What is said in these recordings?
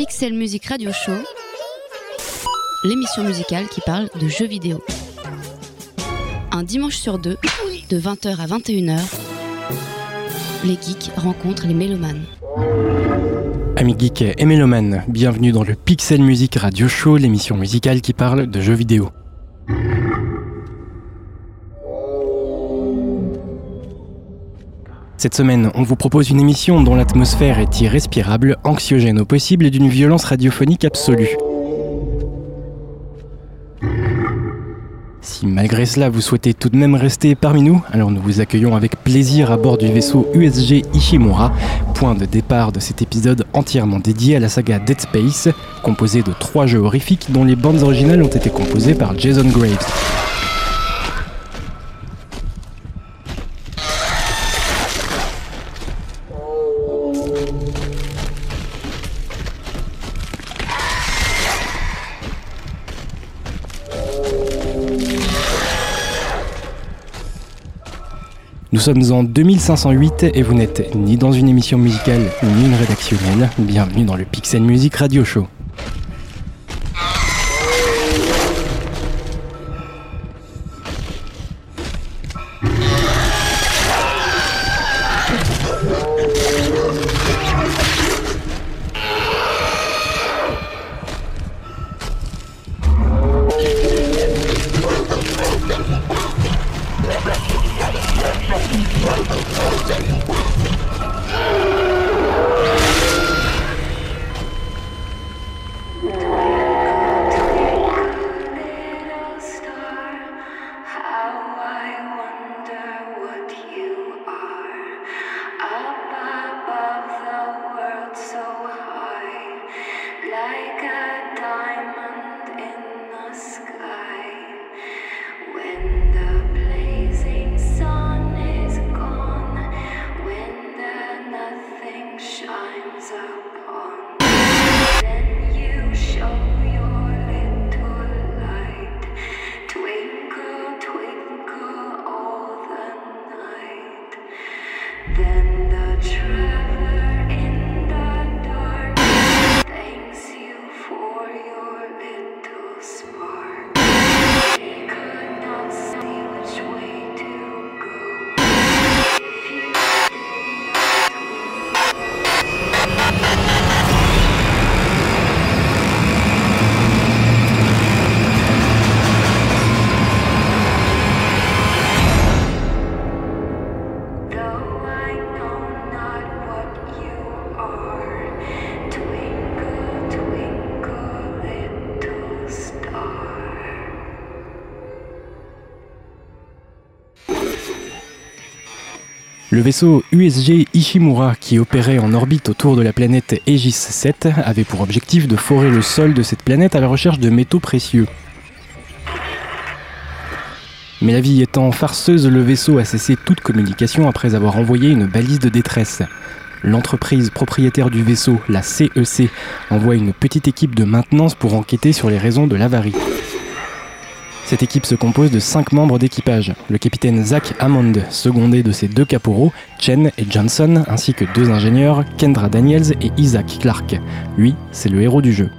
Pixel Music Radio Show, l'émission musicale qui parle de jeux vidéo. Un dimanche sur deux, de 20h à 21h, les geeks rencontrent les mélomanes. Amis geeks et mélomanes, bienvenue dans le Pixel Music Radio Show, l'émission musicale qui parle de jeux vidéo. Cette semaine, on vous propose une émission dont l'atmosphère est irrespirable, anxiogène au possible et d'une violence radiophonique absolue. Si malgré cela vous souhaitez tout de même rester parmi nous, alors nous vous accueillons avec plaisir à bord du vaisseau USG Ishimura, point de départ de cet épisode entièrement dédié à la saga Dead Space, composé de trois jeux horrifiques dont les bandes originales ont été composées par Jason Graves. Nous sommes en 2508 et vous n'êtes ni dans une émission musicale ni une rédactionnelle. Bienvenue dans le Pixel Music Radio Show. Le vaisseau USG Ishimura, qui opérait en orbite autour de la planète Aegis 7, avait pour objectif de forer le sol de cette planète à la recherche de métaux précieux. Mais la vie étant farceuse, le vaisseau a cessé toute communication après avoir envoyé une balise de détresse. L'entreprise propriétaire du vaisseau, la CEC, envoie une petite équipe de maintenance pour enquêter sur les raisons de l'avarie. Cette équipe se compose de 5 membres d'équipage. Le capitaine Zach Hammond, secondé de ses deux caporaux, Chen et Johnson, ainsi que deux ingénieurs, Kendra Daniels et Isaac Clarke. Lui, c'est le héros du jeu.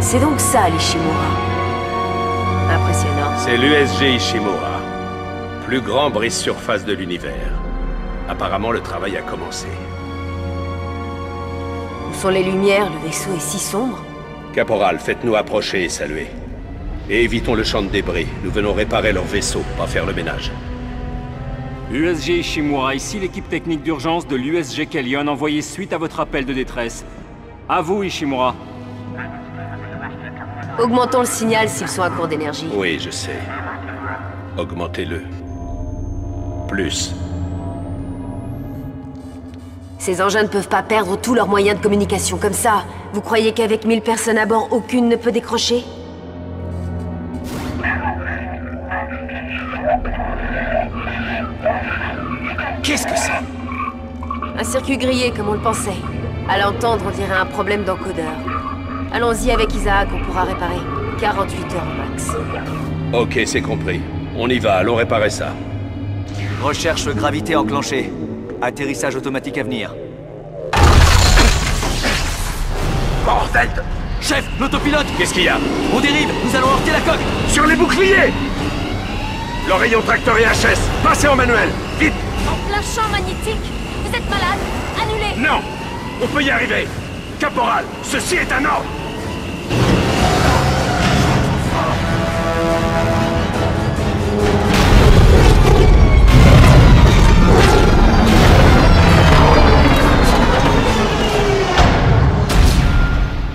C'est donc ça, l'Ishimura. Impressionnant. C'est l'USG Ishimura, plus grand brise-surface de l'univers. Apparemment, le travail a commencé. Où sont les lumières Le vaisseau est si sombre. Caporal, faites-nous approcher et saluer. Et évitons le champ de débris. Nous venons réparer leur vaisseau, pas faire le ménage. USG Ishimura, ici l'équipe technique d'urgence de l'USG Kellion envoyée suite à votre appel de détresse. À vous, Ishimura. Augmentons le signal s'ils sont à court d'énergie. Oui, je sais. Augmentez-le. Plus. Ces engins ne peuvent pas perdre tous leurs moyens de communication comme ça. Vous croyez qu'avec 1000 personnes à bord, aucune ne peut décrocher? Qu'est-ce que c'est? Un circuit grillé comme on le pensait. À l'entendre, on dirait un problème d'encodeur. Allons-y avec Isaac, on pourra réparer. 48 heures max. Ok, c'est compris. On y va, allons réparer ça. Recherche gravité enclenchée. Atterrissage automatique à venir. Bordel de- Chef, l'autopilote. Qu'est-ce qu'il y a On dérive Nous allons heurter la coque. Sur les boucliers Le rayon tracteur et HS Passez en manuel Vite. En plein champ magnétique Vous êtes malade Annulez Non On peut y arriver. Caporal, ceci est un ordre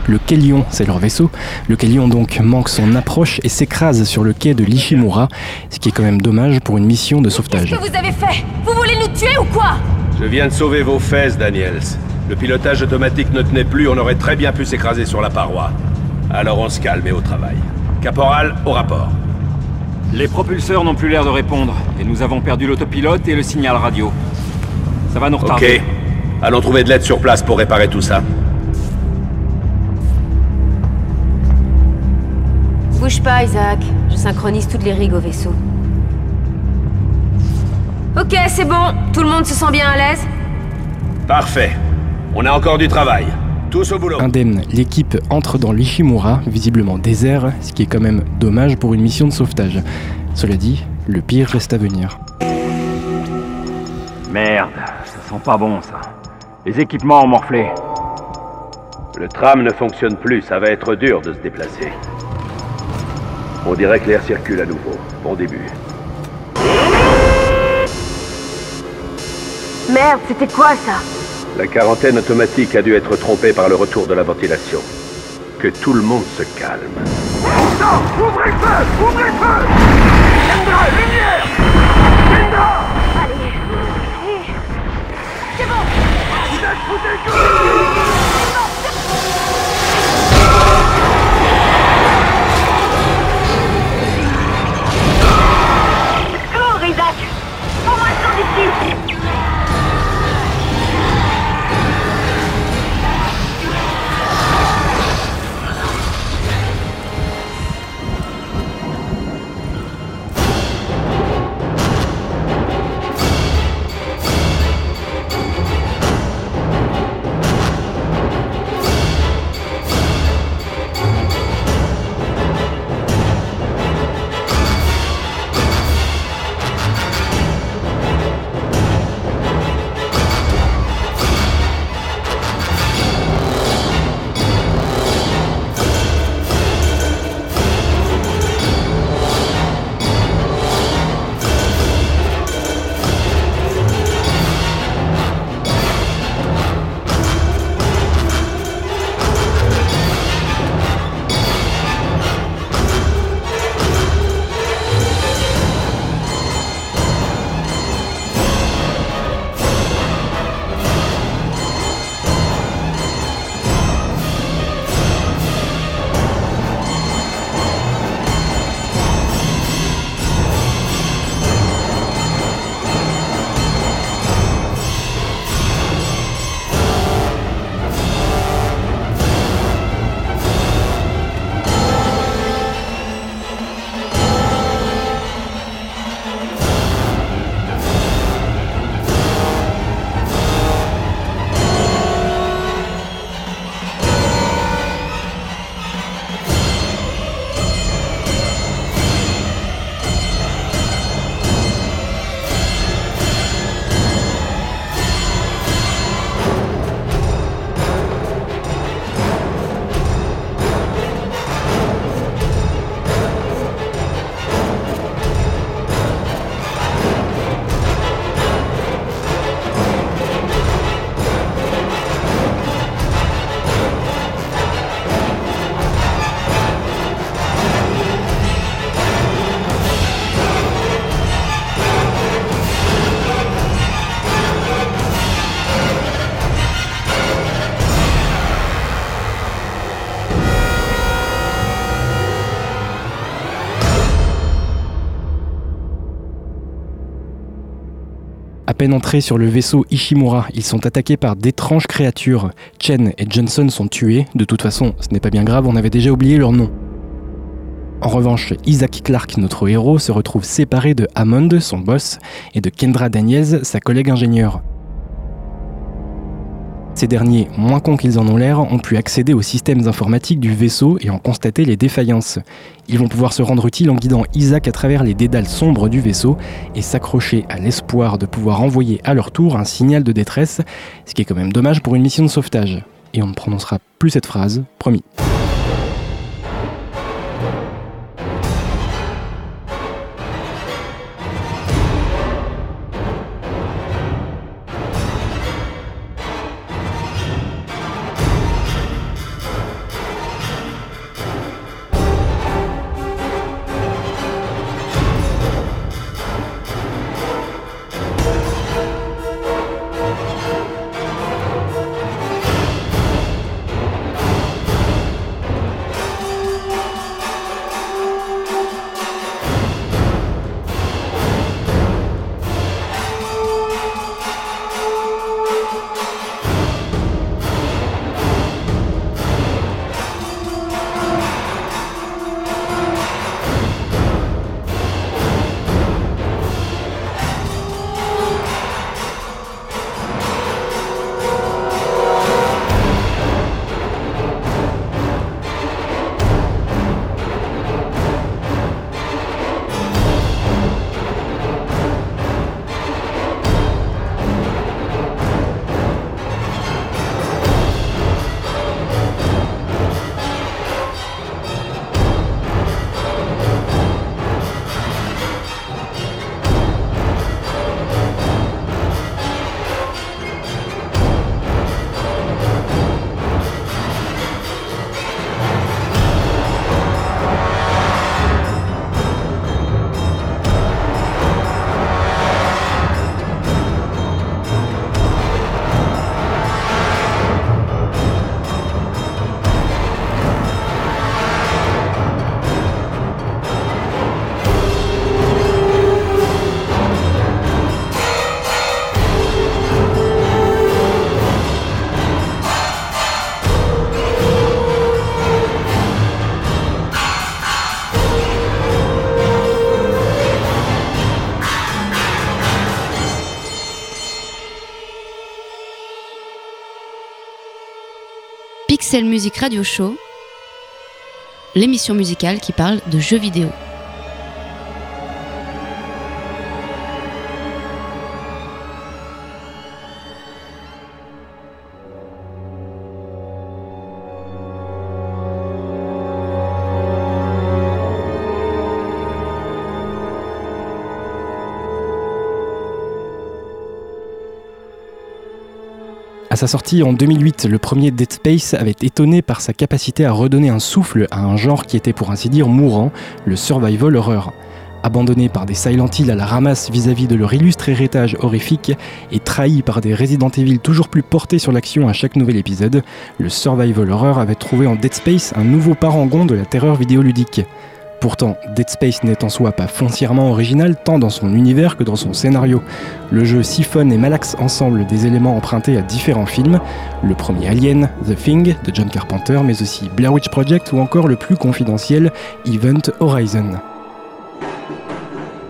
Le Kélion, c'est leur vaisseau. Le Kélion donc manque son approche et s'écrase sur le quai de l'Ishimura, ce qui est quand même dommage pour une mission de sauvetage. Qu'est-ce que vous avez fait? Vous voulez nous tuer ou quoi? Je viens de sauver vos fesses, Daniels. Le pilotage automatique ne tenait plus, on aurait très bien pu s'écraser sur la paroi. Alors on se calme et au travail. Caporal, au rapport. Les propulseurs n'ont plus l'air de répondre, et nous avons perdu l'autopilote et le signal radio. Ça va nous retarder. Ok. Allons trouver de l'aide sur place pour réparer tout ça. Bouge pas, Isaac. Je synchronise toutes les rigues au vaisseau. Ok, c'est bon. Tout le monde se sent bien à l'aise? Parfait. On a encore du travail. Tous au boulot. Indemne, l'équipe entre dans l'Ishimura, visiblement désert, ce qui est quand même dommage pour une mission de sauvetage. Cela dit, le pire reste à venir. Merde, ça sent pas bon ça. Les équipements ont morflé. Le tram ne fonctionne plus, ça va être dur de se déplacer. On dirait que l'air circule à nouveau. Bon début. Merde, c'était quoi ça La quarantaine automatique a dû être trompée par le retour de la ventilation. Que tout le monde se calme. Cours, À peine entrés sur le vaisseau Ishimura, ils sont attaqués par d'étranges créatures. Chen et Johnson sont tués. De toute façon, ce n'est pas bien grave, on avait déjà oublié leur nom. En revanche, Isaac Clarke, notre héros, se retrouve séparé de Hammond, son boss, et de Kendra Daniels, sa collègue ingénieure. Ces derniers, moins cons qu'ils en ont l'air, ont pu accéder aux systèmes informatiques du vaisseau et en constater les défaillances. Ils vont pouvoir se rendre utiles en guidant Isaac à travers les dédales sombres du vaisseau et s'accrocher à l'espoir de pouvoir envoyer à leur tour un signal de détresse, ce qui est quand même dommage pour une mission de sauvetage. Et on ne prononcera plus cette phrase, promis. Pixel Music Radio Show, l'émission musicale qui parle de jeux vidéo. Sa sortie en 2008, le premier Dead Space avait étonné par sa capacité à redonner un souffle à un genre qui était pour ainsi dire mourant, le survival horror. Abandonné par des Silent Hill à la ramasse vis-à-vis de leur illustre héritage horrifique et trahi par des Resident Evil toujours plus portés sur l'action à chaque nouvel épisode, le survival horror avait trouvé en Dead Space un nouveau parangon de la terreur vidéoludique. Pourtant, Dead Space n'est en soi pas foncièrement original tant dans son univers que dans son scénario. Le jeu siphonne et malaxe ensemble des éléments empruntés à différents films, le premier Alien, The Thing de John Carpenter, mais aussi Blair Witch Project ou encore le plus confidentiel Event Horizon.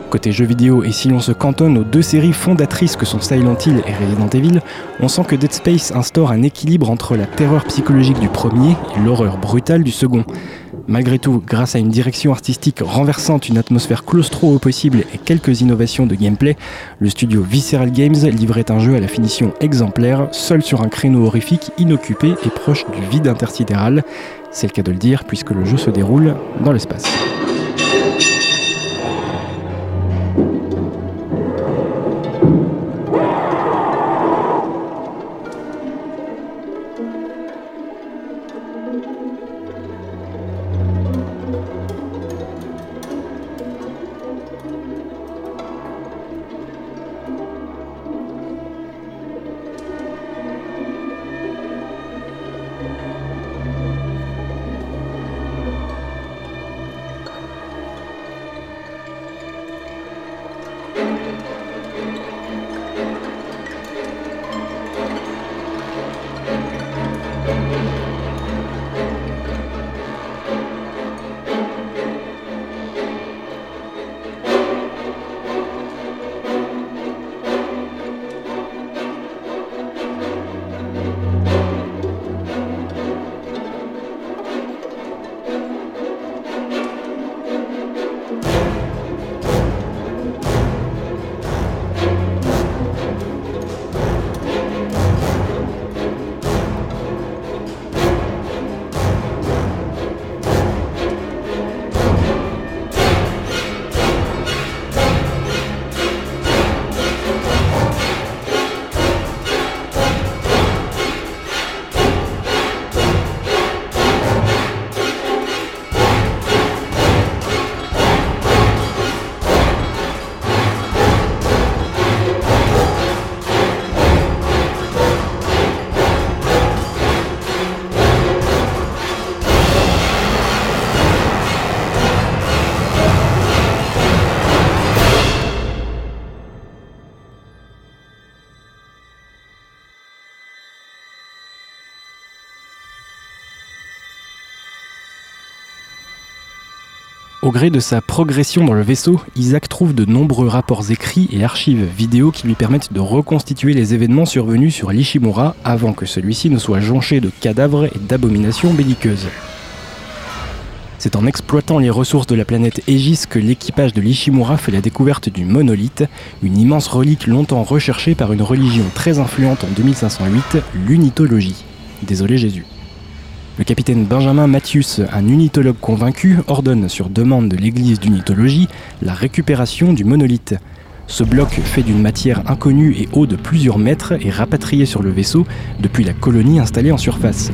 Côté jeux vidéo, et si l'on se cantonne aux deux séries fondatrices que sont Silent Hill et Resident Evil, on sent que Dead Space instaure un équilibre entre la terreur psychologique du premier et l'horreur brutale du second. Malgré tout, grâce à une direction artistique renversante, une atmosphère claustro au possible et quelques innovations de gameplay, le studio Visceral Games livrait un jeu à la finition exemplaire, seul sur un créneau horrifique, inoccupé et proche du vide intersidéral. C'est le cas de le dire puisque le jeu se déroule dans l'espace. Au gré de sa progression dans le vaisseau, Isaac trouve de nombreux rapports écrits et archives vidéo qui lui permettent de reconstituer les événements survenus sur l'Ishimura avant que celui-ci ne soit jonché de cadavres et d'abominations belliqueuses. C'est en exploitant les ressources de la planète Aegis que l'équipage de l'Ishimura fait la découverte du monolithe, une immense relique longtemps recherchée par une religion très influente en 2508, l'unitologie. Désolé Jésus. Le capitaine Benjamin Mathius, un unitologue convaincu, ordonne sur demande de l'église d'unitologie la récupération du monolithe. Ce bloc, fait d'une matière inconnue et haut de plusieurs mètres, est rapatrié sur le vaisseau depuis la colonie installée en surface.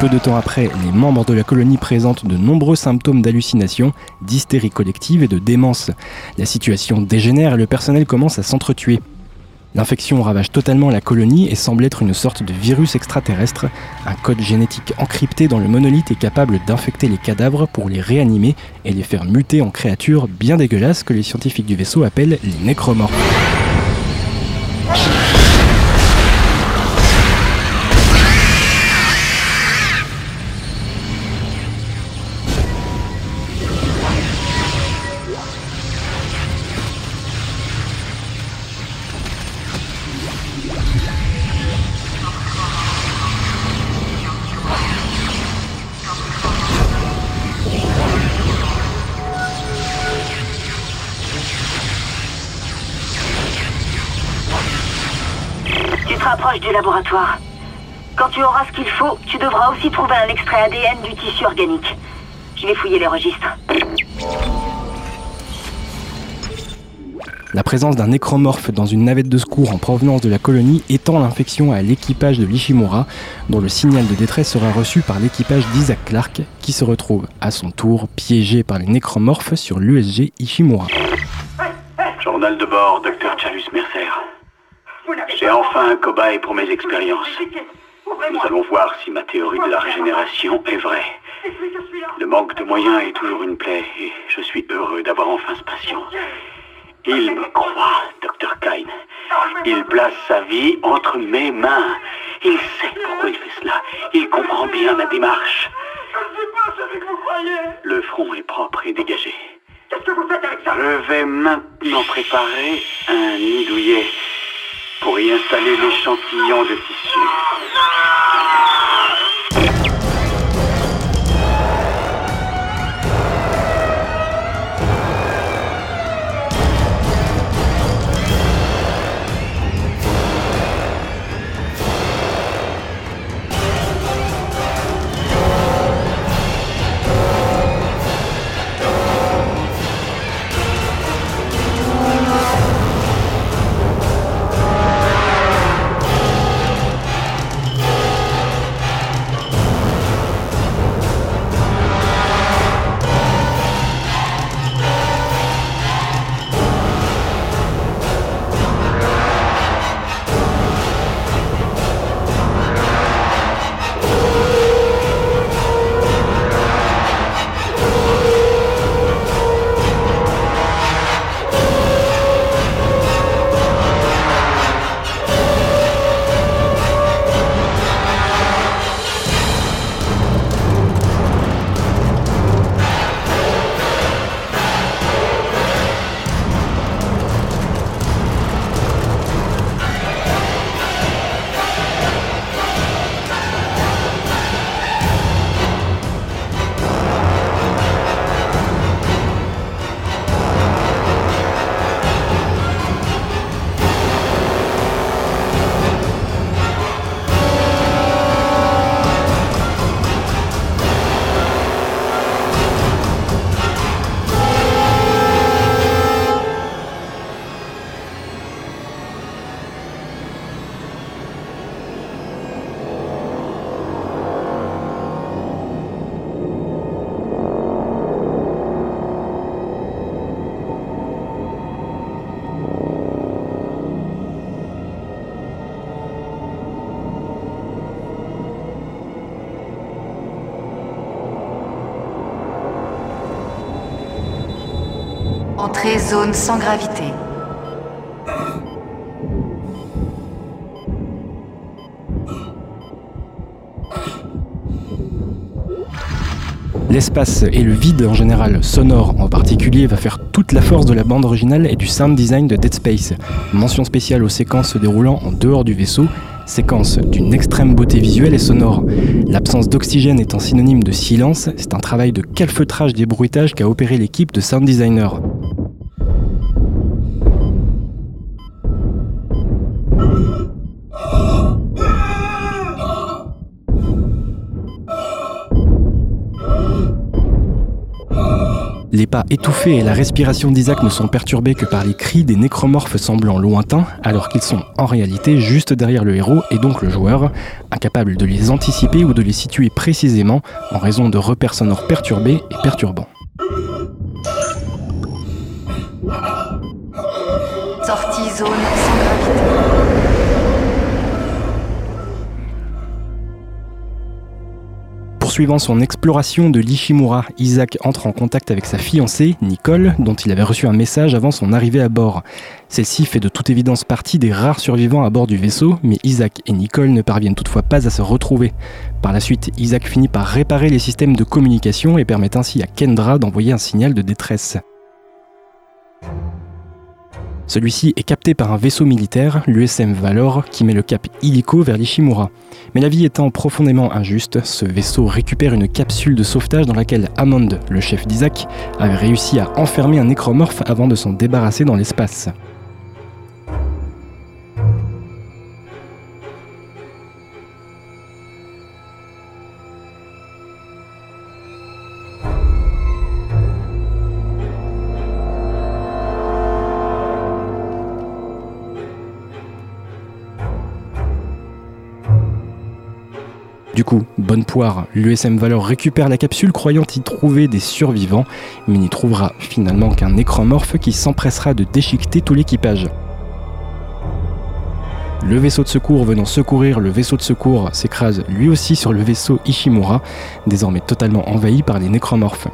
Peu de temps après, les membres de la colonie présentent de nombreux symptômes d'hallucination, d'hystérie collective et de démence. La situation dégénère et le personnel commence à s'entretuer. L'infection ravage totalement la colonie et semble être une sorte de virus extraterrestre. Un code génétique encrypté dans le monolithe est capable d'infecter les cadavres pour les réanimer et les faire muter en créatures bien dégueulasses que les scientifiques du vaisseau appellent les nécromorphes. Laboratoire. Quand tu auras ce qu'il faut, tu devras aussi trouver un extrait ADN du tissu organique. Je vais fouiller les registres. La présence d'un nécromorphe dans une navette de secours en provenance de la colonie étend l'infection à l'équipage de l'Ishimura, dont le signal de détresse sera reçu par l'équipage d'Isaac Clarke, qui se retrouve à son tour piégé par les nécromorphes sur l'USG Ishimura. Journal de bord, docteur Chalus Mercer. J'ai enfin un cobaye pour mes expériences. Nous allons voir si ma théorie de la régénération est vraie. Le manque de moyens est toujours une plaie et je suis heureux d'avoir enfin ce patient. Il me croit, docteur Kine. Il place sa vie entre mes mains. Il sait pourquoi il fait cela. Il comprend bien ma démarche. Le front est propre et dégagé. Je vais maintenant préparer un nid douillet pour y installer l'échantillon de tissu. Insérer zone sans gravité. L'espace et le vide en général, sonore en particulier, va faire toute la force de la bande originale et du sound design de Dead Space. Mention spéciale aux séquences se déroulant en dehors du vaisseau, séquences d'une extrême beauté visuelle et sonore. L'absence d'oxygène étant synonyme de silence, c'est un travail de calfeutrage des bruitages qu'a opéré l'équipe de sound designer. Les pas étouffés et la respiration d'Isaac ne sont perturbés que par les cris des nécromorphes semblant lointains, alors qu'ils sont en réalité juste derrière le héros et donc le joueur, incapable de les anticiper ou de les situer précisément en raison de repères sonores perturbés et perturbants. Sortie zone sans gravité. Poursuivant son exploration de l'Ishimura, Isaac entre en contact avec sa fiancée, Nicole, dont il avait reçu un message avant son arrivée à bord. Celle-ci fait de toute évidence partie des rares survivants à bord du vaisseau, mais Isaac et Nicole ne parviennent toutefois pas à se retrouver. Par la suite, Isaac finit par réparer les systèmes de communication et permet ainsi à Kendra d'envoyer un signal de détresse. Celui-ci est capté par un vaisseau militaire, l'USM Valor, qui met le cap illico vers l'Ishimura. Mais la vie étant profondément injuste, ce vaisseau récupère une capsule de sauvetage dans laquelle Hammond, le chef d'Isaac, avait réussi à enfermer un nécromorphe avant de s'en débarrasser dans l'espace. Du coup, bonne poire, l'USM Valor récupère la capsule croyant y trouver des survivants, mais n'y trouvera finalement qu'un nécromorphe qui s'empressera de déchiqueter tout l'équipage. Le vaisseau de secours venant secourir le vaisseau de secours s'écrase lui aussi sur le vaisseau Ishimura, désormais totalement envahi par les nécromorphes.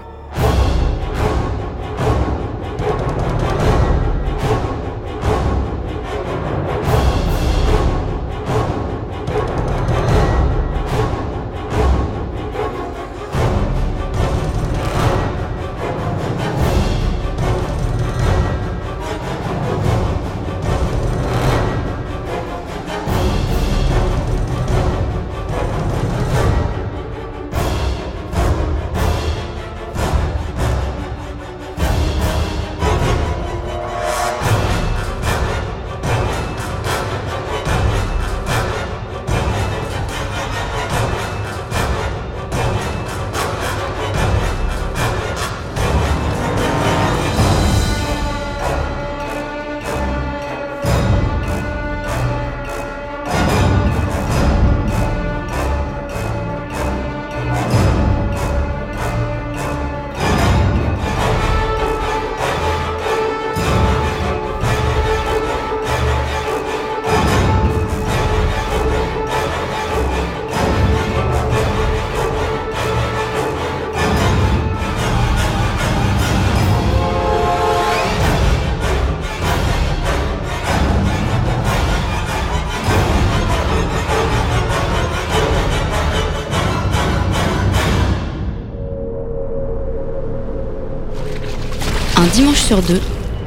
Sur deux,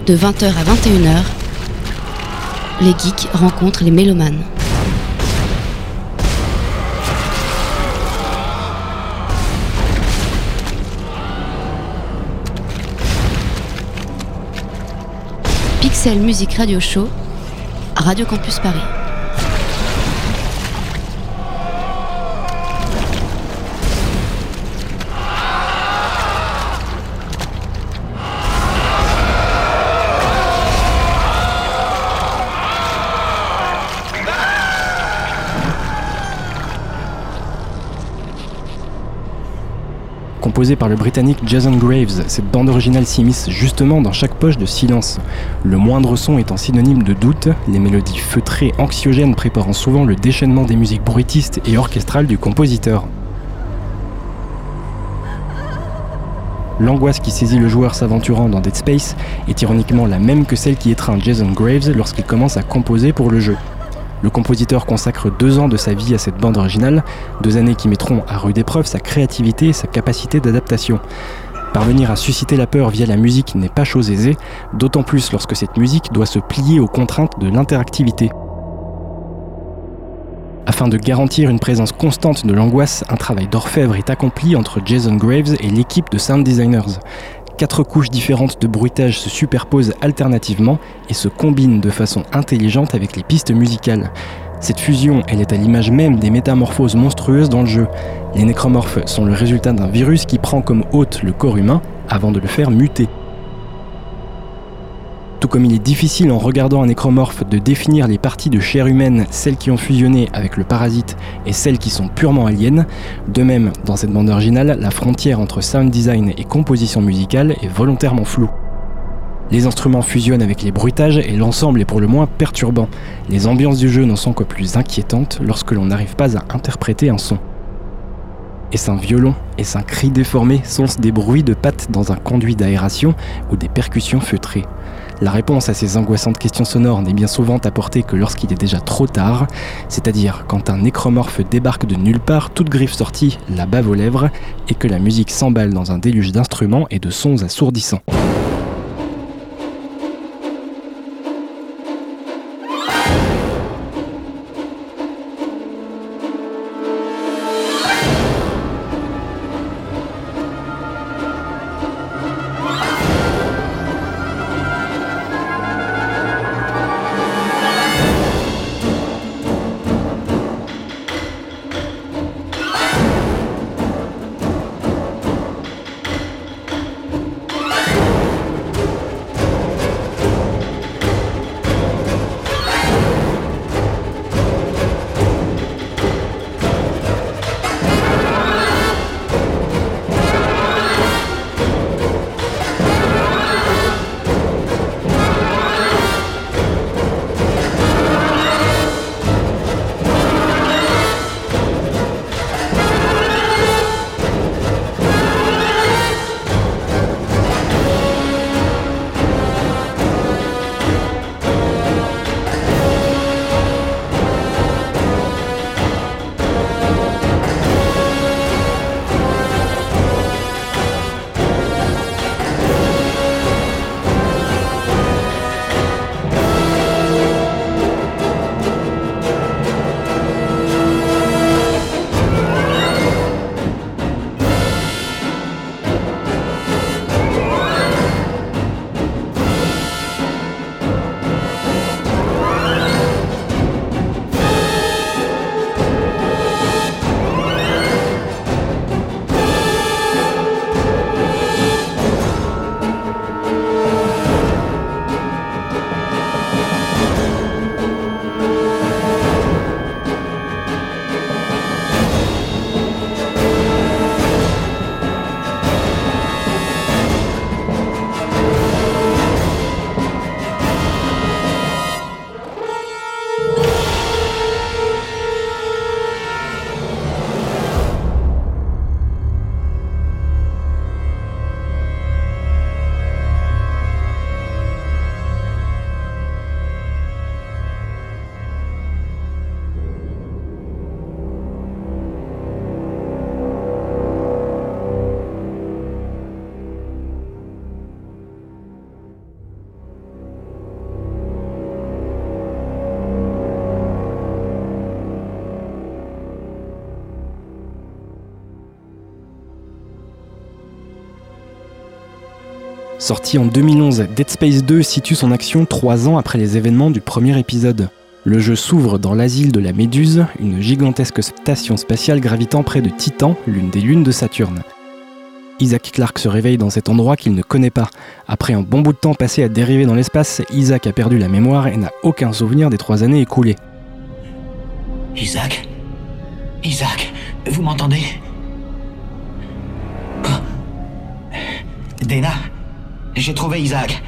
de 20h à 21h, les geeks rencontrent les mélomanes. Pixel Music Radio Show, Radio Campus Paris. Composée par le britannique Jason Graves, cette bande originale s'immisce justement dans chaque poche de silence. Le moindre son étant synonyme de doute, les mélodies feutrées anxiogènes préparant souvent le déchaînement des musiques bruitistes et orchestrales du compositeur. L'angoisse qui saisit le joueur s'aventurant dans Dead Space est ironiquement la même que celle qui étreint Jason Graves lorsqu'il commence à composer pour le jeu. Le compositeur consacre deux ans de sa vie à cette bande originale, deux années qui mettront à rude épreuve sa créativité et sa capacité d'adaptation. Parvenir à susciter la peur via la musique n'est pas chose aisée, d'autant plus lorsque cette musique doit se plier aux contraintes de l'interactivité. Afin de garantir une présence constante de l'angoisse, un travail d'orfèvre est accompli entre Jason Graves et l'équipe de sound designers. Quatre couches différentes de bruitage se superposent alternativement et se combinent de façon intelligente avec les pistes musicales. Cette fusion, elle est à l'image même des métamorphoses monstrueuses dans le jeu. Les nécromorphes sont le résultat d'un virus qui prend comme hôte le corps humain avant de le faire muter. Tout comme il est difficile en regardant un nécromorphe de définir les parties de chair humaine, celles qui ont fusionné avec le parasite et celles qui sont purement aliens, de même, dans cette bande originale, la frontière entre sound design et composition musicale est volontairement floue. Les instruments fusionnent avec les bruitages et l'ensemble est pour le moins perturbant. Les ambiances du jeu n'en sont que plus inquiétantes lorsque l'on n'arrive pas à interpréter un son. Est-ce un violon? Est-ce un cri déformé? Sont-ce des bruits de pattes dans un conduit d'aération ou des percussions feutrées? La réponse à ces angoissantes questions sonores n'est bien souvent apportée que lorsqu'il est déjà trop tard, c'est-à-dire quand un nécromorphe débarque de nulle part, toute griffe sortie, la bave aux lèvres, et que la musique s'emballe dans un déluge d'instruments et de sons assourdissants. Sorti en 2011, Dead Space 2 situe son action trois ans après les événements du premier épisode. Le jeu s'ouvre dans l'asile de la Méduse, une gigantesque station spatiale gravitant près de Titan, l'une des lunes de Saturne. Isaac Clarke se réveille dans cet endroit qu'il ne connaît pas. Après un bon bout de temps passé à dériver dans l'espace, Isaac a perdu la mémoire et n'a aucun souvenir des trois années écoulées. Isaac? Isaac, vous m'entendez? Oh. Dana J'ai trouvé Isaac.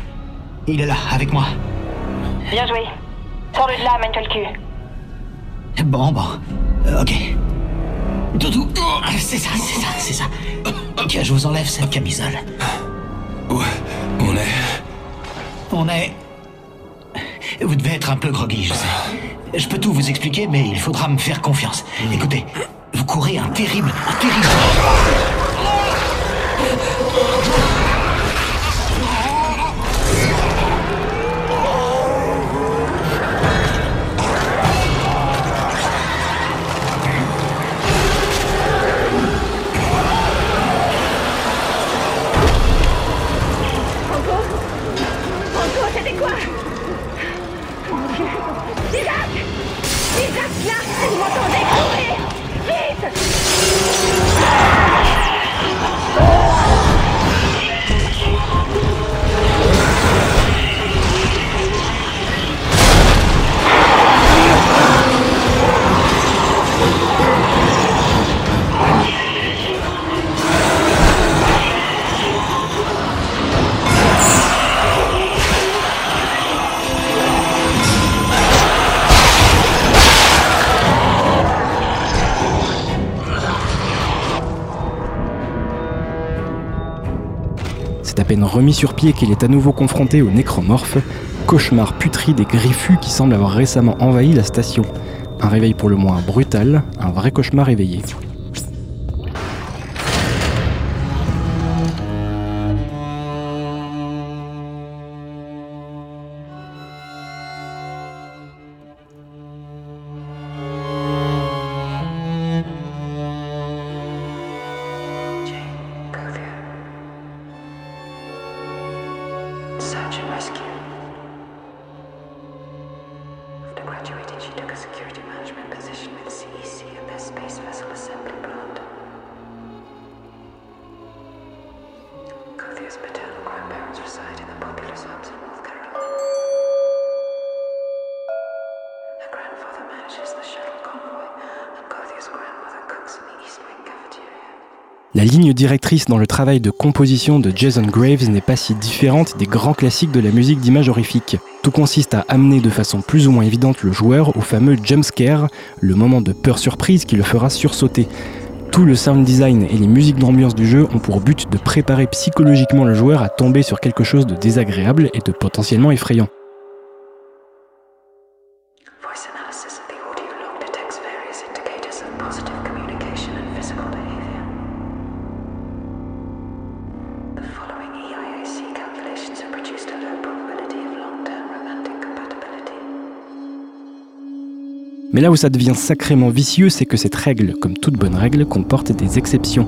Il est là, avec moi. Bien joué. Sors-le de là, mène-toi le cul. Bon, bon. Euh, ok. Doudou, c'est ça, c'est ça, c'est ça. Ok, je vous enlève cette camisole. Ouais, on est? On est... Vous devez être un peu groggy, je sais. Je peux tout vous expliquer, mais il faudra me faire confiance. Écoutez, vous courez un terrible, un terrible. Peine remis sur pied qu'il est à nouveau confronté au nécromorphe, cauchemar putride et griffu qui semble avoir récemment envahi la station. Un réveil pour le moins brutal, un vrai cauchemar éveillé. La ligne directrice dans le travail de composition de Jason Graves n'est pas si différente des grands classiques de la musique d'image horrifique. Tout consiste à amener de façon plus ou moins évidente le joueur au fameux jump scare, le moment de peur surprise qui le fera sursauter. Tout le sound design et les musiques d'ambiance du jeu ont pour but de préparer psychologiquement le joueur à tomber sur quelque chose de désagréable et de potentiellement effrayant. Mais là où ça devient sacrément vicieux, c'est que cette règle, comme toute bonne règle, comporte des exceptions.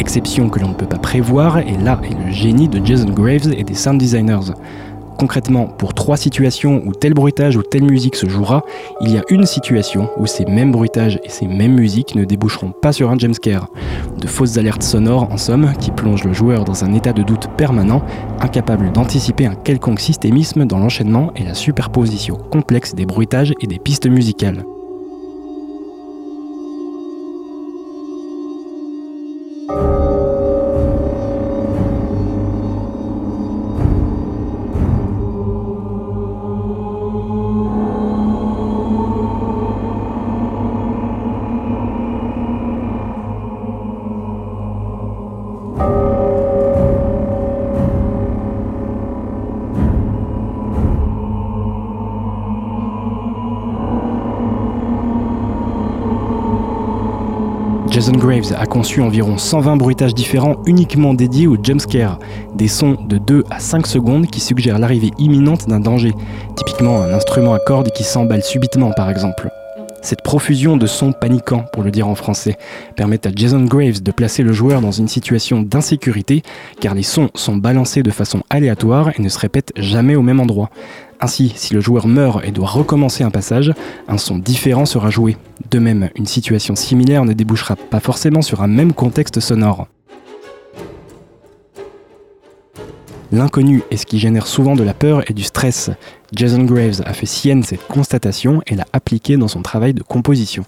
Exceptions que l'on ne peut pas prévoir, et là est le génie de Jason Graves et des sound designers. Concrètement, pour trois situations où tel bruitage ou telle musique se jouera, il y a une situation où ces mêmes bruitages et ces mêmes musiques ne déboucheront pas sur un jumpscare. De fausses alertes sonores, en somme, qui plongent le joueur dans un état de doute permanent, incapable d'anticiper un quelconque systémisme dans l'enchaînement et la superposition complexe des bruitages et des pistes musicales. Conçu environ 120 bruitages différents uniquement dédiés au jumpscare, des sons de 2 à 5 secondes qui suggèrent l'arrivée imminente d'un danger, typiquement un instrument à cordes qui s'emballe subitement par exemple. Cette profusion de sons paniquants, pour le dire en français, permet à Jason Graves de placer le joueur dans une situation d'insécurité, car les sons sont balancés de façon aléatoire et ne se répètent jamais au même endroit. Ainsi, si le joueur meurt et doit recommencer un passage, un son différent sera joué. De même, une situation similaire ne débouchera pas forcément sur un même contexte sonore. L'inconnu est ce qui génère souvent de la peur et du stress. Jason Graves a fait sienne cette constatation et l'a appliquée dans son travail de composition.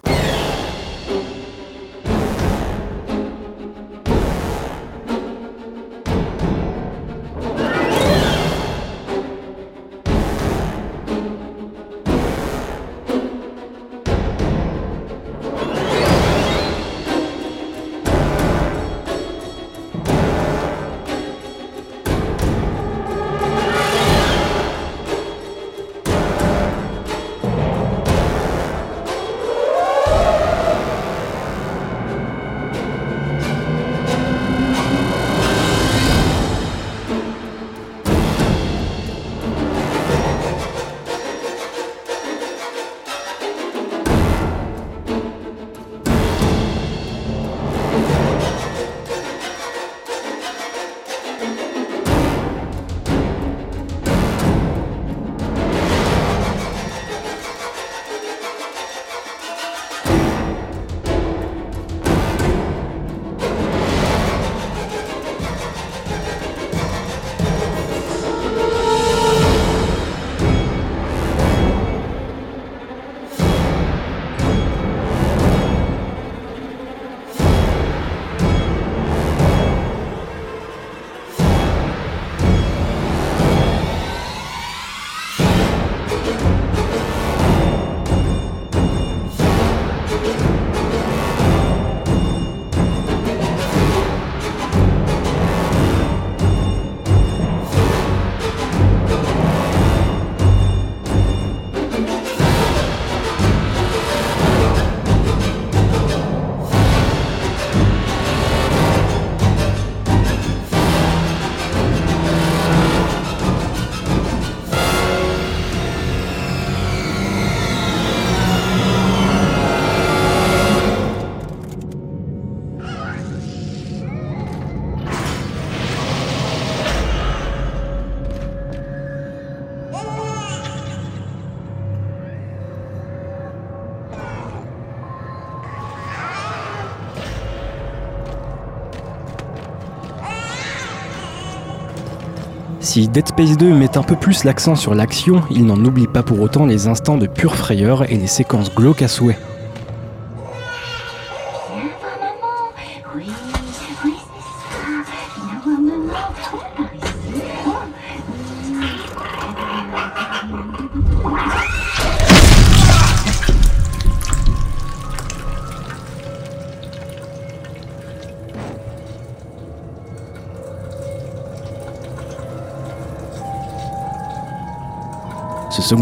Si Dead Space 2 met un peu plus l'accent sur l'action, il n'en oublie pas pour autant les instants de pure frayeur et les séquences glauques à souhait.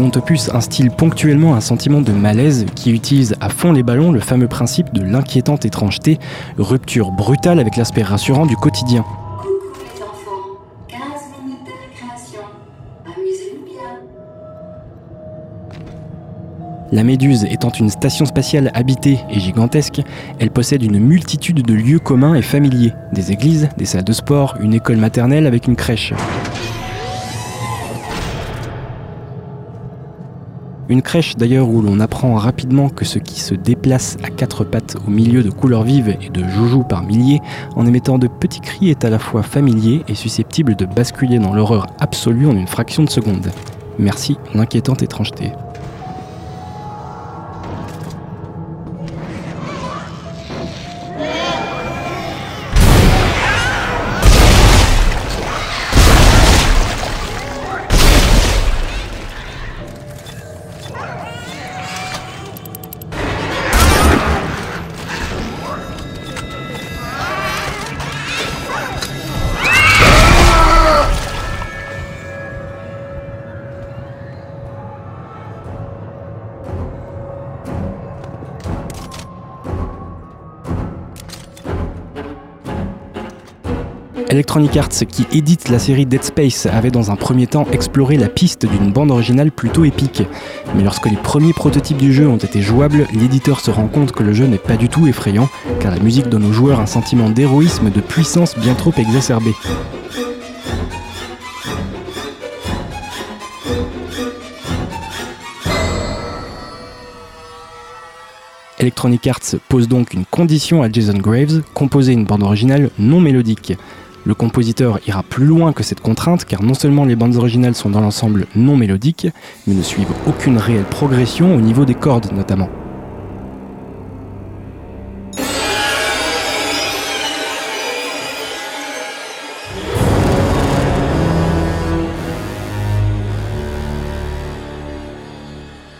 Second opus instille ponctuellement un sentiment de malaise qui utilise à fond les ballons le fameux principe de l'inquiétante étrangeté, rupture brutale avec l'aspect rassurant du quotidien. La Méduse étant une station spatiale habitée et gigantesque, elle possède une multitude de lieux communs et familiers, des églises, des salles de sport, une école maternelle avec une crèche. Une crèche d'ailleurs où l'on apprend rapidement que ce qui se déplace à quatre pattes au milieu de couleurs vives et de joujoux par milliers, en émettant de petits cris, est à la fois familier et susceptible de basculer dans l'horreur absolue en une fraction de seconde. Merci, l'inquiétante étrangeté. Electronic Arts, qui édite la série Dead Space, avait dans un premier temps exploré la piste d'une bande originale plutôt épique. Mais lorsque les premiers prototypes du jeu ont été jouables, l'éditeur se rend compte que le jeu n'est pas du tout effrayant, car la musique donne aux joueurs un sentiment d'héroïsme de puissance bien trop exacerbé. Electronic Arts pose donc une condition à Jason Graves, composer une bande originale non mélodique. Le compositeur ira plus loin que cette contrainte car non seulement les bandes originales sont dans l'ensemble non mélodiques, mais ne suivent aucune réelle progression au niveau des cordes notamment.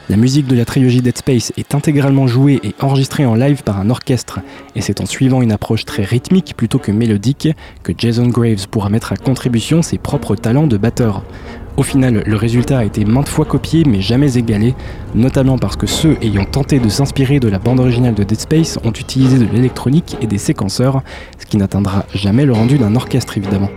La musique de la trilogie Dead Space est intégralement jouée et enregistrée en live par un orchestre, et c'est en suivant une approche très rythmique plutôt que mélodique que Jason Graves pourra mettre à contribution ses propres talents de batteur. Au final, le résultat a été maintes fois copié mais jamais égalé, notamment parce que ceux ayant tenté de s'inspirer de la bande originale de Dead Space ont utilisé de l'électronique et des séquenceurs, ce qui n'atteindra jamais le rendu d'un orchestre évidemment.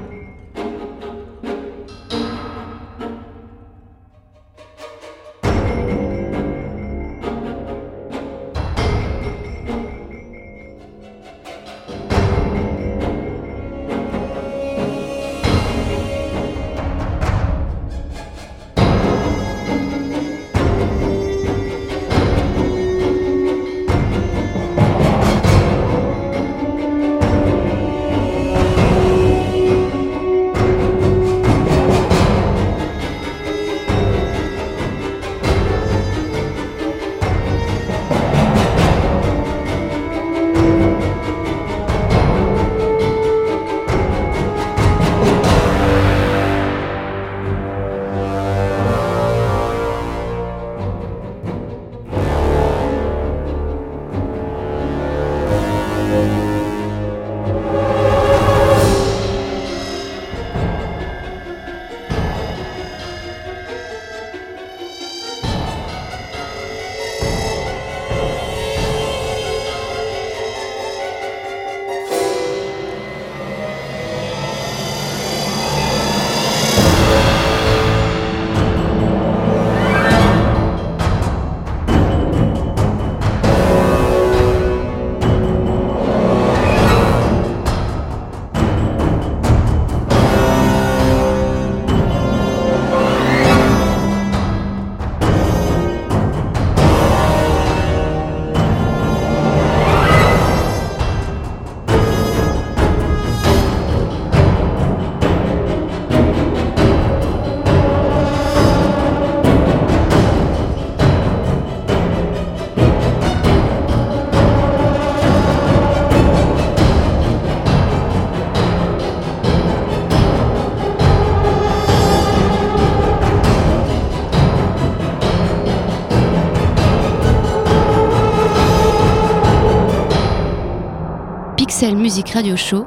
Pixel Music Radio Show,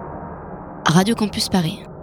Radio Campus Paris.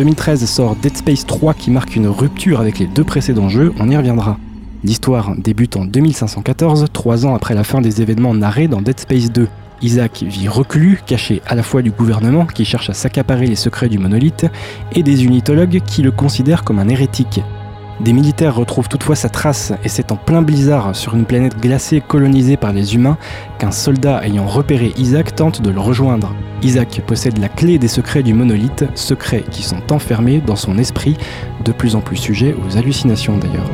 2013 sort Dead Space 3 qui marque une rupture avec les deux précédents jeux, on y reviendra. L'histoire débute en 2514, trois ans après la fin des événements narrés dans Dead Space 2. Isaac vit reclus, caché à la fois du gouvernement qui cherche à s'accaparer les secrets du monolithe et des unitologues qui le considèrent comme un hérétique. Des militaires retrouvent toutefois sa trace et c'est en plein blizzard sur une planète glacée colonisée par les humains qu'un soldat ayant repéré Isaac tente de le rejoindre. Isaac possède la clé des secrets du monolithe, secrets qui sont enfermés dans son esprit, de plus en plus sujet aux hallucinations d'ailleurs.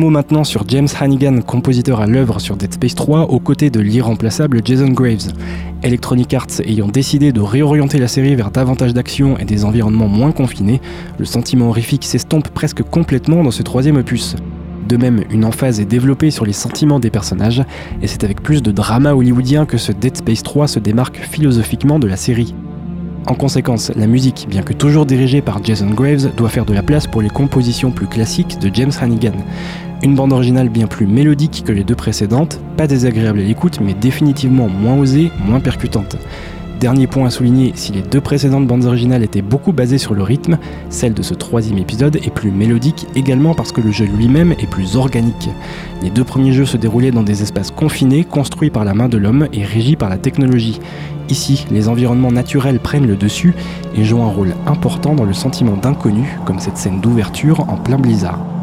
Mot maintenant sur James Hannigan, compositeur à l'œuvre sur Dead Space 3, aux côtés de l'irremplaçable Jason Graves. Electronic Arts ayant décidé de réorienter la série vers davantage d'action et des environnements moins confinés, le sentiment horrifique s'estompe presque complètement dans ce troisième opus. De même, une emphase est développée sur les sentiments des personnages, et c'est avec plus de drama hollywoodien que ce Dead Space 3 se démarque philosophiquement de la série. En conséquence, la musique, bien que toujours dirigée par Jason Graves, doit faire de la place pour les compositions plus classiques de James Hannigan. Une bande originale bien plus mélodique que les deux précédentes, pas désagréable à l'écoute, mais définitivement moins osée, moins percutante. Dernier point à souligner, si les deux précédentes bandes originales étaient beaucoup basées sur le rythme, celle de ce troisième épisode est plus mélodique également parce que le jeu lui-même est plus organique. Les deux premiers jeux se déroulaient dans des espaces confinés, construits par la main de l'homme et régis par la technologie. Ici, les environnements naturels prennent le dessus et jouent un rôle important dans le sentiment d'inconnu, comme cette scène d'ouverture en plein blizzard.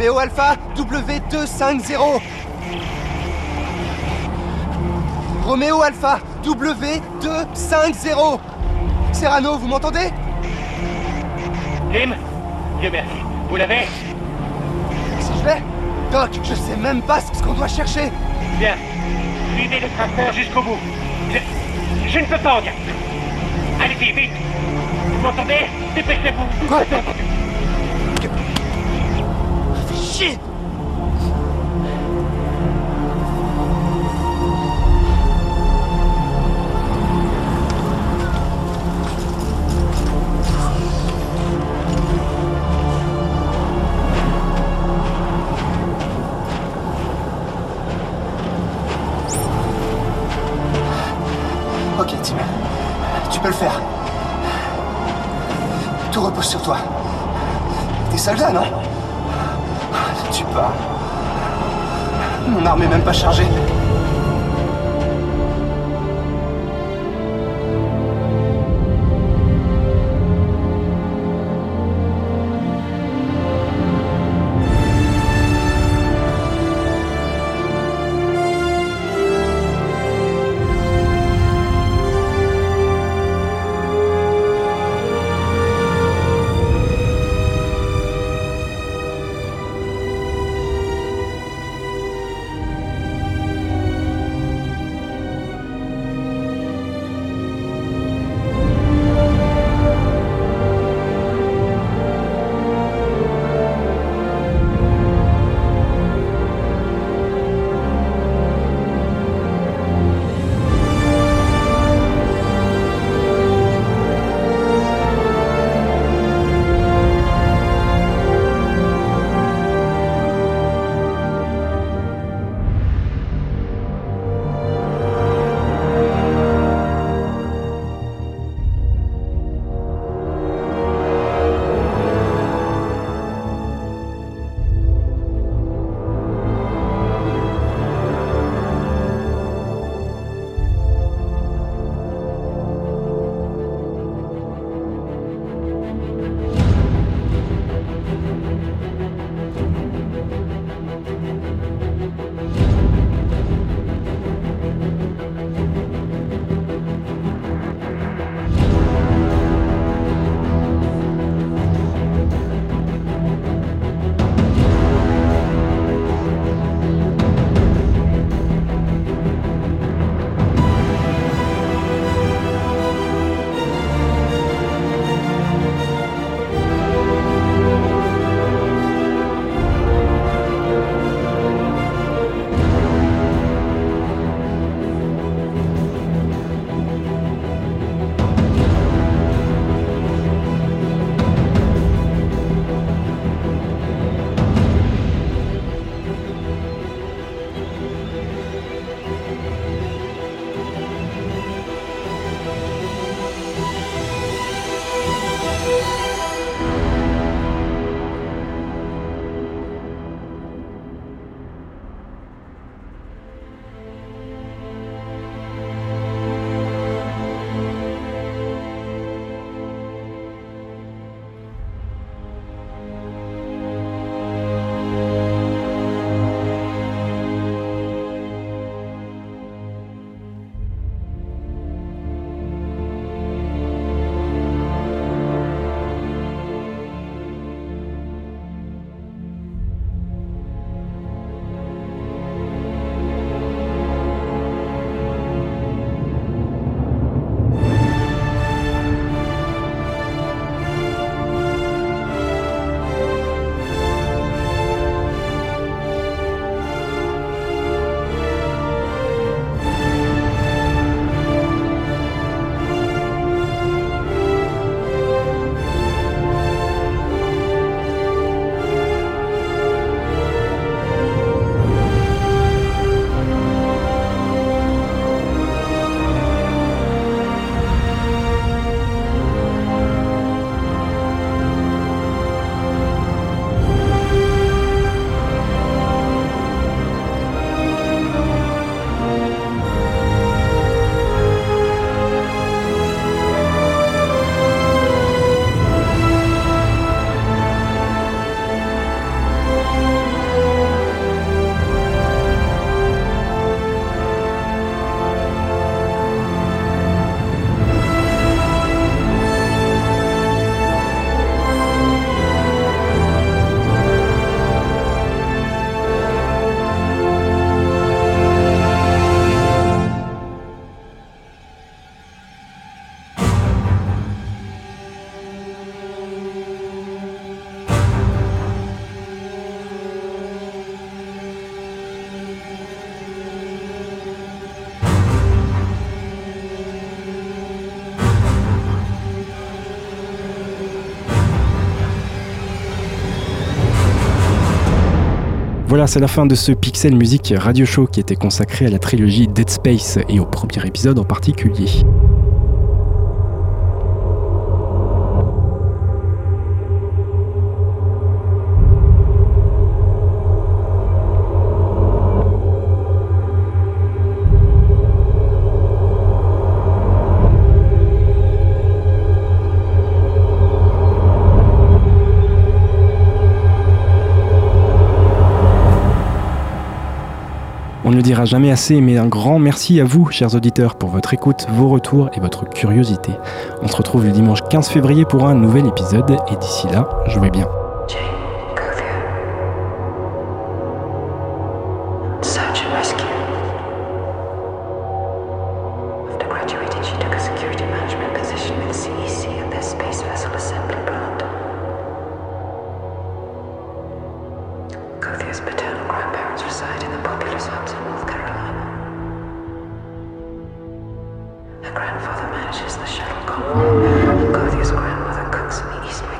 Roméo Alpha W250 Roméo Alpha W250 Serrano, vous m'entendez? Lim Dieu merci. Vous l'avez? Si je vais Doc, je sais même pas ce qu'on doit chercher. Bien. Suivez le traceur jusqu'au bout. Je... je ne peux pas en plus. Allez-y, vite. Vous m'entendez? Dépêchez-vous. Quoi? 信。Voilà, c'est la fin de ce Pixel Music Radio Show qui était consacré à la trilogie Dead Space et au premier épisode en particulier. Dira jamais assez, mais un grand merci à vous, chers auditeurs, pour votre écoute, vos retours et votre curiosité. On se retrouve le dimanche 15 février pour un nouvel épisode, et d'ici là, jouez bien. Grandfather manages the shuttle and Gothia's grandmother cooks in the East Wing